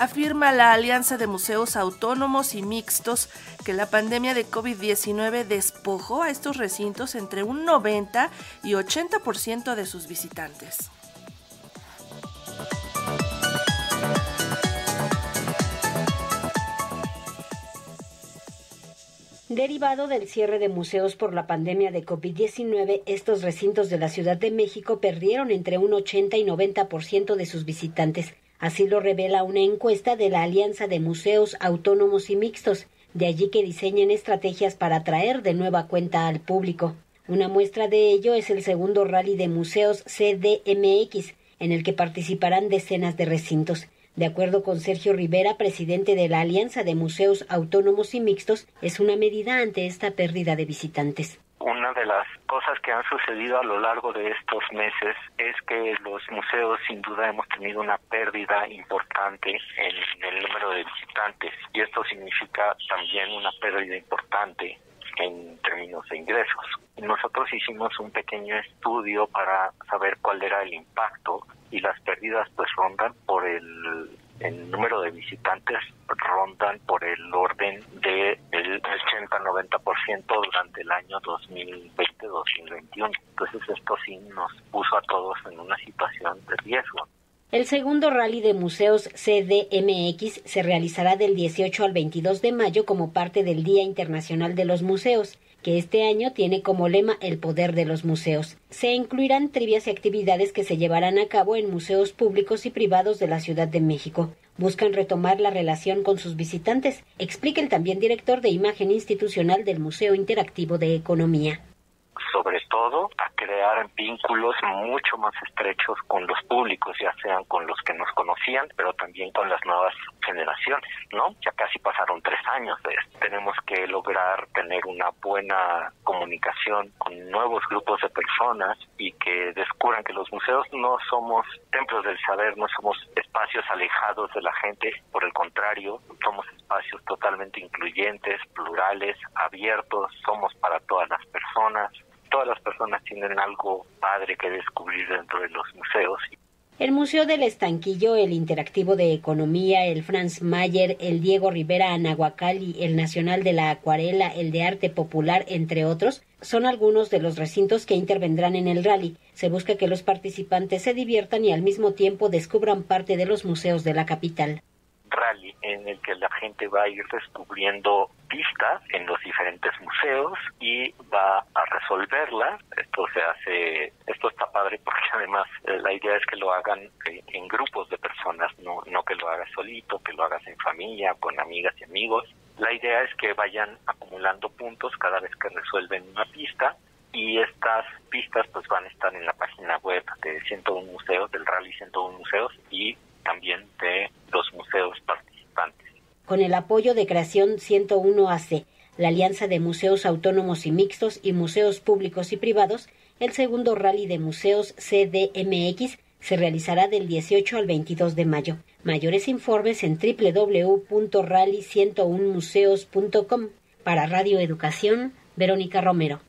afirma la Alianza de Museos Autónomos y Mixtos que la pandemia de COVID-19 despojó a estos recintos entre un 90 y 80% de sus visitantes. Derivado del cierre de museos por la pandemia de COVID-19, estos recintos de la Ciudad de México perdieron entre un 80 y 90% de sus visitantes. Así lo revela una encuesta de la Alianza de Museos Autónomos y Mixtos. De allí que diseñen estrategias para atraer de nueva cuenta al público. Una muestra de ello es el segundo rally de museos CDMX, en el que participarán decenas de recintos. De acuerdo con Sergio Rivera, presidente de la Alianza de Museos Autónomos y Mixtos, es una medida ante esta pérdida de visitantes. Una de las cosas que han sucedido a lo largo de estos meses es que los museos sin duda hemos tenido una pérdida importante en el número de visitantes y esto significa también una pérdida importante en términos de ingresos. Nosotros hicimos un pequeño estudio para saber cuál era el impacto y las pérdidas pues rondan por el, número de visitantes rondan por el orden de el 80-90% durante el año 2020-2021. Entonces esto sí nos puso a todos en una situación de riesgo. El segundo rally de museos CDMX se realizará del 18 al 22 de mayo como parte del Día Internacional de los Museos que este año tiene como lema el poder de los museos. Se incluirán trivias y actividades que se llevarán a cabo en museos públicos y privados de la Ciudad de México. Buscan retomar la relación con sus visitantes, explica el también director de imagen institucional del Museo Interactivo de Economía todo a crear vínculos mucho más estrechos con los públicos, ya sean con los que nos conocían, pero también con las nuevas generaciones, ¿no? Ya casi pasaron tres años de esto. Tenemos que lograr tener una buena comunicación con nuevos grupos de personas y que descubran que los museos no somos templos del saber, no somos espacios alejados de la gente, por el contrario, somos espacios totalmente incluyentes, plurales, abiertos, somos para todas las personas, todas las personas tienen algo padre que descubrir dentro de los museos. El Museo del Estanquillo, el Interactivo de Economía, el Franz Mayer, el Diego Rivera Anahuacalli, el Nacional de la Acuarela, el de Arte Popular, entre otros, son algunos de los recintos que intervendrán en el rally. Se busca que los participantes se diviertan y al mismo tiempo descubran parte de los museos de la capital rally en el que la gente va a ir descubriendo pistas en los diferentes museos y va a resolverlas. Esto se hace, esto está padre porque además eh, la idea es que lo hagan en grupos de personas, no, no que lo hagas solito, que lo hagas en familia, con amigas y amigos. La idea es que vayan acumulando puntos cada vez que resuelven una pista y estas pistas pues van a estar en la página web de 101 museos, del Rally 101 museos y también de. Con el apoyo de Creación 101 AC, la Alianza de Museos Autónomos y Mixtos y Museos Públicos y Privados, el segundo rally de museos CDMX se realizará del 18 al 22 de mayo. Mayores informes en www.rally101museos.com. Para Radio Educación, Verónica Romero.